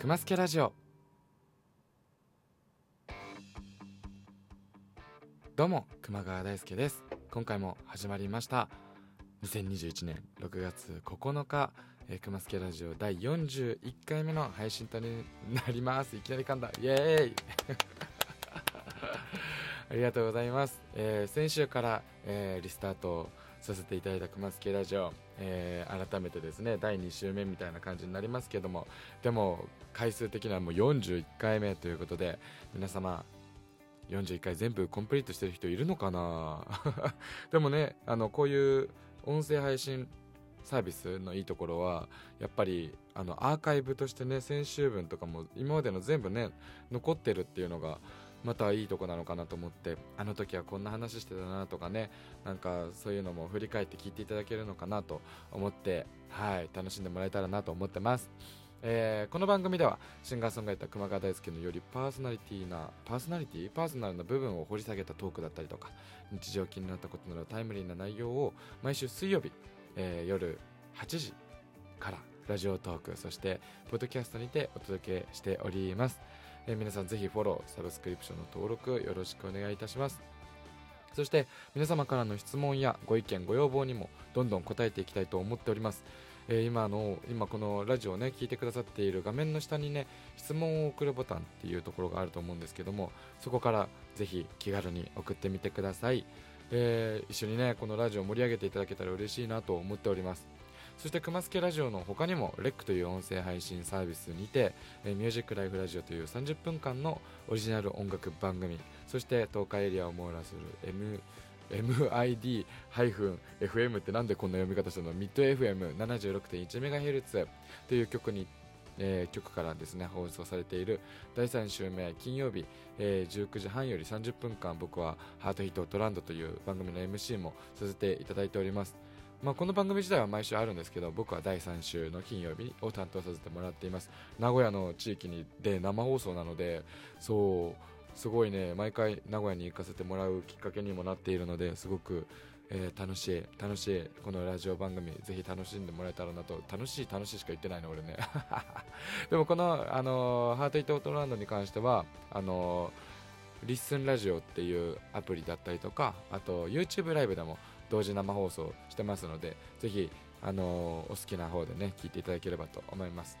熊助ラジオ。どうも熊川大輔です。今回も始まりました。2021年6月9日、えー、熊助ラジオ第41回目の配信となります。いきなり噛んだ。イエーイ。ありがとうございます、えー、先週から、えー、リスタートさせていただいた熊助ラジオ、えー、改めてですね第2週目みたいな感じになりますけども。でも回数的にはもう41回目ということで皆様41回全部コンプリートしてる人いるのかな？でもねあのこういう音声配信サービスのいいところはやっぱりあのアーカイブとしてね先週分とかも今までの全部ね残ってるっていうのがまたいいとこなのかなと思ってあの時はこんな話してたなとかねなんかそういうのも振り返って聞いていただけるのかなと思ってはい楽しんでもらえたらなと思ってます。えー、この番組ではシンガーソングライター熊川大輔のよりパーソナリティなパーソナリティ？パーソナルな部分を掘り下げたトークだったりとか日常気になったことなどタイムリーな内容を毎週水曜日、えー、夜8時からラジオトークそしてポッドキャストにてお届けしておりますえー、皆さんぜひフォロー、サブスクリプションの登録よろしくお願いいたします。そして皆様からの質問やご意見、ご要望にもどんどん答えていきたいと思っております。えー、今の今このラジオをね聞いてくださっている画面の下にね質問を送るボタンっていうところがあると思うんですけどもそこからぜひ気軽に送ってみてください、えー、一緒にねこのラジオを盛り上げていただけたら嬉しいなと思っておりますそして熊助ラジオの他にも REC という音声配信サービスにて、えー、ミュージックライフラジオという30分間のオリジナル音楽番組そして東海エリアを網羅する M MID-FM ってなんでこんな読み方したの？ミッド FM76.1MHz という曲に、えー、曲からですね放送されている第3週目金曜日、えー、19時半より30分間僕はハートヒットトランドという番組の MC もさせていただいております。まあ、この番組自体は毎週あるんですけど僕は第3週の金曜日を担当させてもらっています。名古屋の地域にで生放送なのでそうすごいね毎回名古屋に行かせてもらうきっかけにもなっているのですごく、えー、楽しい楽しいこのラジオ番組ぜひ楽しんでもらえたらなと。楽しい楽しいしか言ってないの俺ね。でもこの、あのー、ハートイットオートランドに関してはあのー、リッスンラジオっていうアプリだったりとかあと YouTube ライブでも同時生放送してますのでぜひ、あのー、お好きな方でね聞いていただければと思います。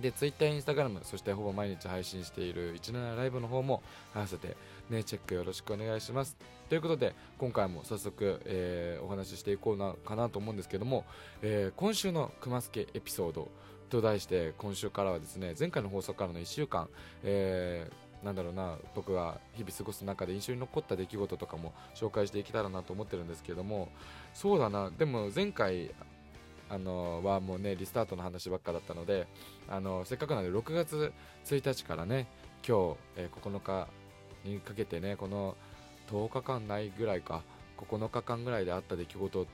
で Twitter、Instagram そしてほぼ毎日配信している17ライブの方も合わせて、ね、チェックよろしくお願いします。ということで今回も早速、えー、お話ししていこうなかなと思うんですけども、えー、今週の熊助エピソードと題して今週からはですね前回の放送からの1週間、えーなんだろうな僕が日々過ごす中で印象に残った出来事とかも紹介していけたらなと思ってるんですけどもそうだな。でも前回あのはもうねリスタートの話ばっかだったのであのせっかくなので6月1日からね今日、えー、9日にかけてねこの10日間ないぐらいか9日間ぐらいであった出来事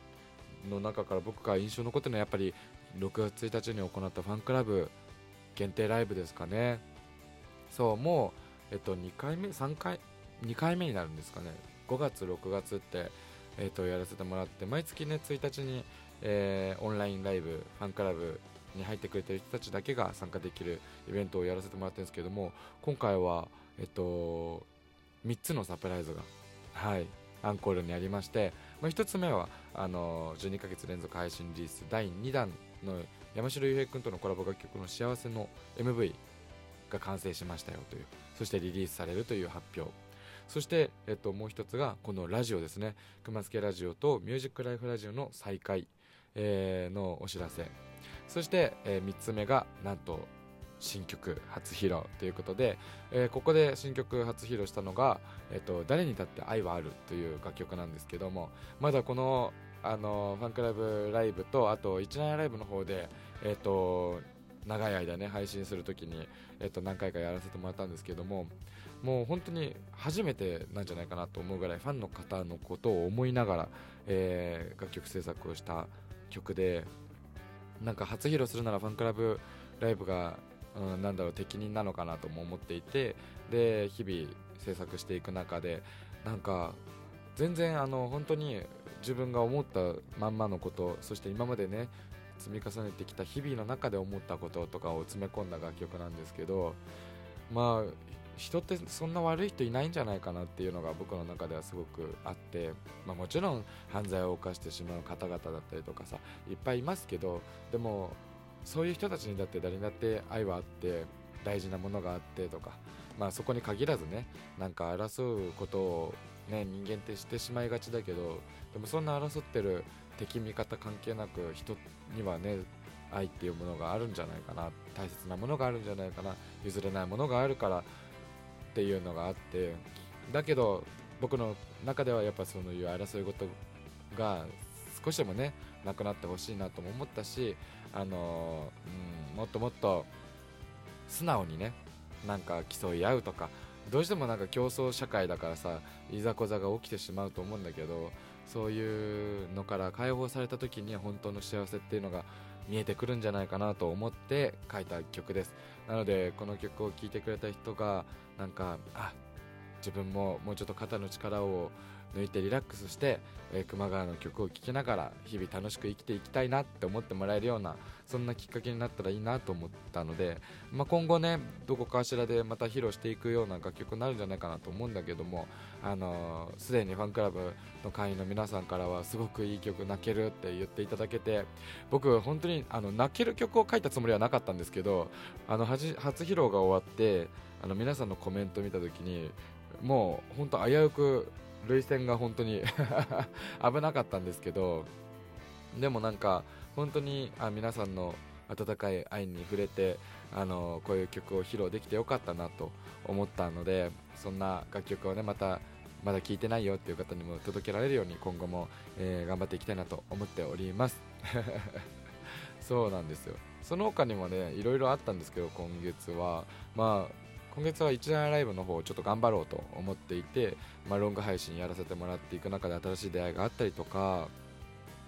の中から僕が印象に残ってるのはやっぱり6月1日に行ったファンクラブ限定ライブですかね。そうもうえっと、2回目、3回、2回目になるんですかね、5月、6月って、えっと、やらせてもらって、毎月ね、1日に、えー、オンラインライブ、ファンクラブに入ってくれてる人たちだけが参加できるイベントをやらせてもらってるんですけども、今回は、えっと、3つのサプライズが、はい、アンコールにありまして、まあ、1つ目はあの12ヶ月連続配信リリース第2弾の山城雄平君とのコラボ楽曲の幸せの MV が完成しましたよというそしてリリースされるという発表。そして、えっと、もう一つがこのラジオですね。熊助ラジオとミュージックライフラジオの再開、えー、のお知らせ。そして、えー、3つ目がなんと新曲初披露ということで、えー、ここで新曲初披露したのが「えーと、誰にだって愛はある」という楽曲なんですけどもまだこのあのファンクラブライブとあと17ライブの方で、えーと長い間ね配信するときに、えっと、何回かやらせてもらったんですけどももう本当に初めてなんじゃないかなと思うぐらいファンの方のことを思いながら、えー、楽曲制作をした曲でなんか初披露するならファンクラブライブが、うん、なんだろう適任なのかなとも思っていてで日々制作していく中でなんか全然あの本当に自分が思ったまんまのことそして今までね積み重ねてきた日々の中で思ったこととかを詰め込んだ楽曲なんですけどまあ人ってそんな悪い人いないんじゃないかなっていうのが僕の中ではすごくあって、まあ、もちろん犯罪を犯してしまう方々だったりとかさいっぱいいますけどでもそういう人たちにだって誰にだって愛はあって大事なものがあってとか、まあ、そこに限らずねなんか争うことを、ね、人間ってしてしまいがちだけどでもそんな争ってる敵味方関係なく人にはね愛っていうものがあるんじゃないかな。大切なものがあるんじゃないかな。譲れないものがあるから。っていうのがあって。だけど僕の中ではやっぱそういう争い事が少しでもねなくなってほしいなとも思ったしあの、うん、もっともっと素直にねなんか競い合うとかどうしてもなんか競争社会だからさいざこざが起きてしまうと思うんだけどそういうのから解放された時に本当の幸せっていうのが見えてくるんじゃないかなと思って書いた曲です。なのでこの曲を聴いてくれた人がなんかあ自分ももうちょっと肩の力を抜いてリラックスして、えー、熊川の曲を聴きながら日々楽しく生きていきたいなって思ってもらえるようなそんなきっかけになったらいいなと思ったので、まあ、今後ねどこかしらでまた披露していくような楽曲になるんじゃないかなと思うんだけどもあのす、でにファンクラブの会員の皆さんからはすごくいい曲泣けるって言っていただけて僕本当にあの泣ける曲を書いたつもりはなかったんですけどあの初披露が終わってあの皆さんのコメントを見た時にもう本当危うく涙腺が本当に 危なかったんですけどでもなんか本当にあ皆さんの温かい愛に触れてあのこういう曲を披露できてよかったなと思ったのでそんな楽曲をねまたまだ聴いてないよっていう方にも届けられるように今後も、えー、頑張っていきたいなと思っております。そうなんですよ。その他にもねいろいろあったんですけど今月は。まあ今月は一大ライブの方をちょっと頑張ろうと思っていて、まあ、ロング配信やらせてもらっていく中で新しい出会いがあったりとか、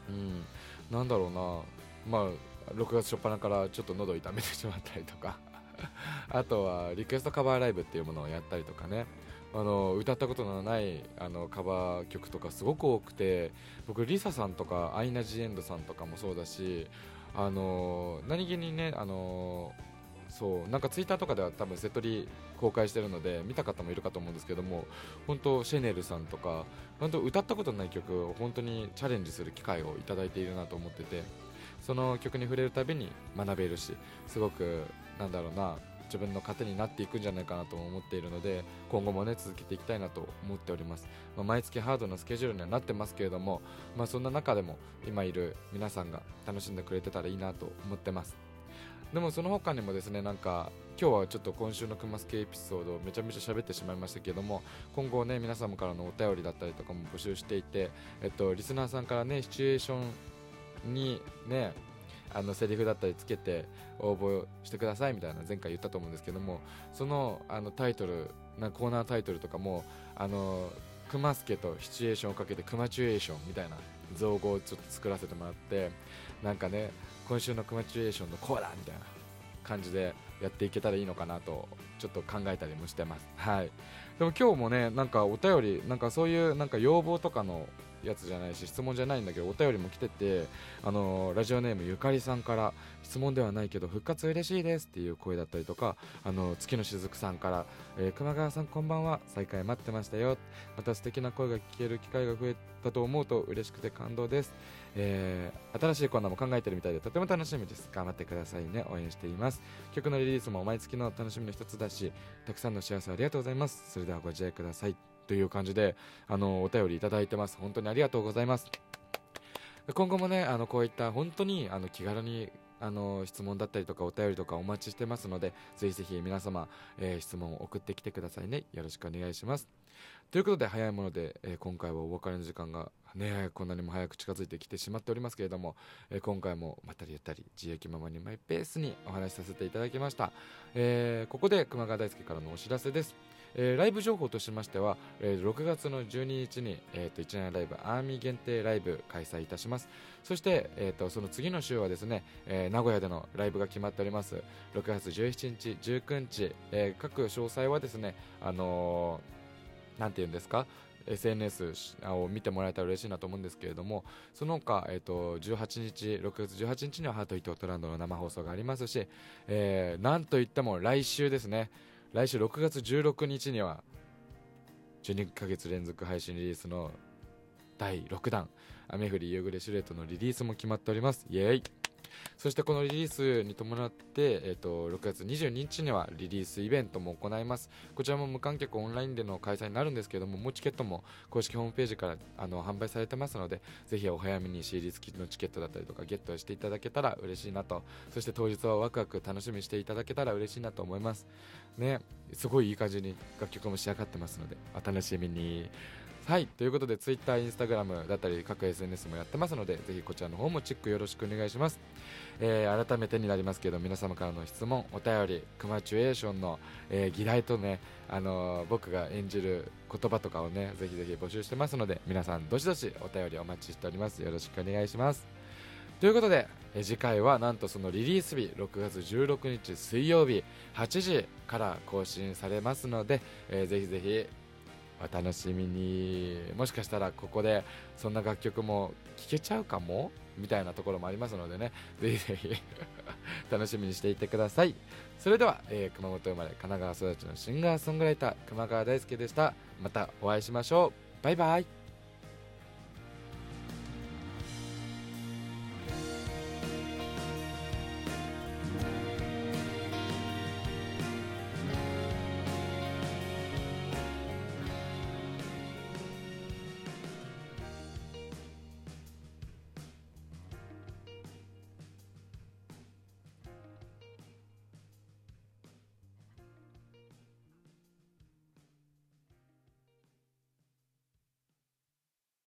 うん、なんだろうな、まあ、6月初っ端からちょっと喉痛めてしまったりとか。あとはリクエストカバーライブっていうものをやったりとかね。あの歌ったことのないあのカバー曲とかすごく多くて僕、リサさんとかアイナ・ジ・エンドさんとかもそうだしあの何気にねあのそうなんかツイッターとかでは多分セットリ公開してるので見た方もいるかと思うんですけども本当シェネルさんとか本当歌ったことない曲を本当にチャレンジする機会をいただいているなと思っててその曲に触れるたびに学べるしすごくなんだろうな自分の糧になっていくんじゃないかなと思っているので今後もね続けていきたいなと思っております、まあ、毎月ハードなスケジュールにはなってますけれども、まあ、そんな中でも今いる皆さんが楽しんでくれてたらいいなと思ってます。でもその他にもですねなんか今日はちょっと今週のクマスケエピソードをめちゃめちゃ喋ってしまいましたけども今後ね皆様からのお便りだったりとかも募集していて、えっと、リスナーさんからねシチュエーションにねあのセリフだったりつけて応募してくださいみたいな前回言ったと思うんですけどもそのあのタイトルなコーナータイトルとかもあのクマスケとシチュエーションをかけてクマチュエーションみたいな造語をちょっと作らせてもらってなんかね今週のクマチュエーションのコーラみたいな感じでやっていけたらいいのかなとちょっと考えたりもしてます。はい。でも今日もねなんかお便りなんかそういうなんか要望とかのやつじゃないし質問じゃないんだけどお便りも来ててあのラジオネームゆかりさんから質問ではないけど復活嬉しいですっていう声だったりとかあの月のしずくさんから、えー、熊川さんこんばんは再開待ってましたよ。また素敵な声が聞ける機会が増えたと思うと嬉しくて感動です、えー、新しいコーナーも考えてるみたいでとても楽しみです。頑張ってくださいね。応援しています。曲のリリースも毎月の楽しみの一つだしたくさんの幸せありがとうございます。それではご自愛ください。という感じであのお便りいただいてます。本当にありがとうございます。今後もねあのこういった本当にあの気軽にあの質問だったりとかお便りとかお待ちしてますのでぜひぜひ皆様、えー、質問を送ってきてくださいね。よろしくお願いします。ということで早いもので、えー、今回はお別れの時間がねこんなにも早く近づいてきてしまっておりますけれども、えー、今回もまったりゆったり自由気ままにマイペースにお話しさせていただきました、えここで熊川大輔からのお知らせです。えー、ライブ情報としましては、えー、6月の12日に、えーと、1年ライブアーミー限定ライブ開催いたします。そして、えーと、その次の週はですね、えー、名古屋でのライブが決まっております。6月17日19日、えー、各詳細はですねあのー、なんて言うんですか？SNS を見てもらえたら嬉しいなと思うんですけれどもその他、えーと、18日6月18日にはハートヒットオトランドの生放送がありますし、えー、なんといっても来週ですね来週6月16日には12ヶ月連続配信リリースの第6弾雨降り夕暮れシルエットのリリースも決まっております。イエーイ。そしてこのリリースに伴って、えーと、6月22日にはリリースイベントも行います。こちらも無観客オンラインでの開催になるんですけどももうチケットも公式ホームページからあの販売されてますのでぜひお早めに CD 付きのチケットだったりとかゲットしていただけたら嬉しいなと。そして当日はワクワク楽しみにしていただけたら嬉しいなと思います。ね。すごいいい感じに楽曲も仕上がってますのでお楽しみに。はいということで Twitter、Instagram だったり各 SNS もやってますのでぜひこちらの方もチェックよろしくお願いします、えー、改めてになりますけど皆様からの質問お便りクマチュエーションの、えー、議題とね、あのー、僕が演じる言葉とかをねぜひぜひ募集してますので皆さんどしどしお便りお待ちしております。よろしくお願いします。ということで、え次回はなんとそのリリース日6月16日水曜日8時から更新されますので、えー、ぜひぜひお楽しみに。もしかしたらここでそんな楽曲も聴けちゃうかも？みたいなところもありますのでね。ぜひぜひ 楽しみにしていてください。それでは、えー、熊本生まれ神奈川育ちのシンガーソングライター熊川大輔でした。またお会いしましょう。バイバイ。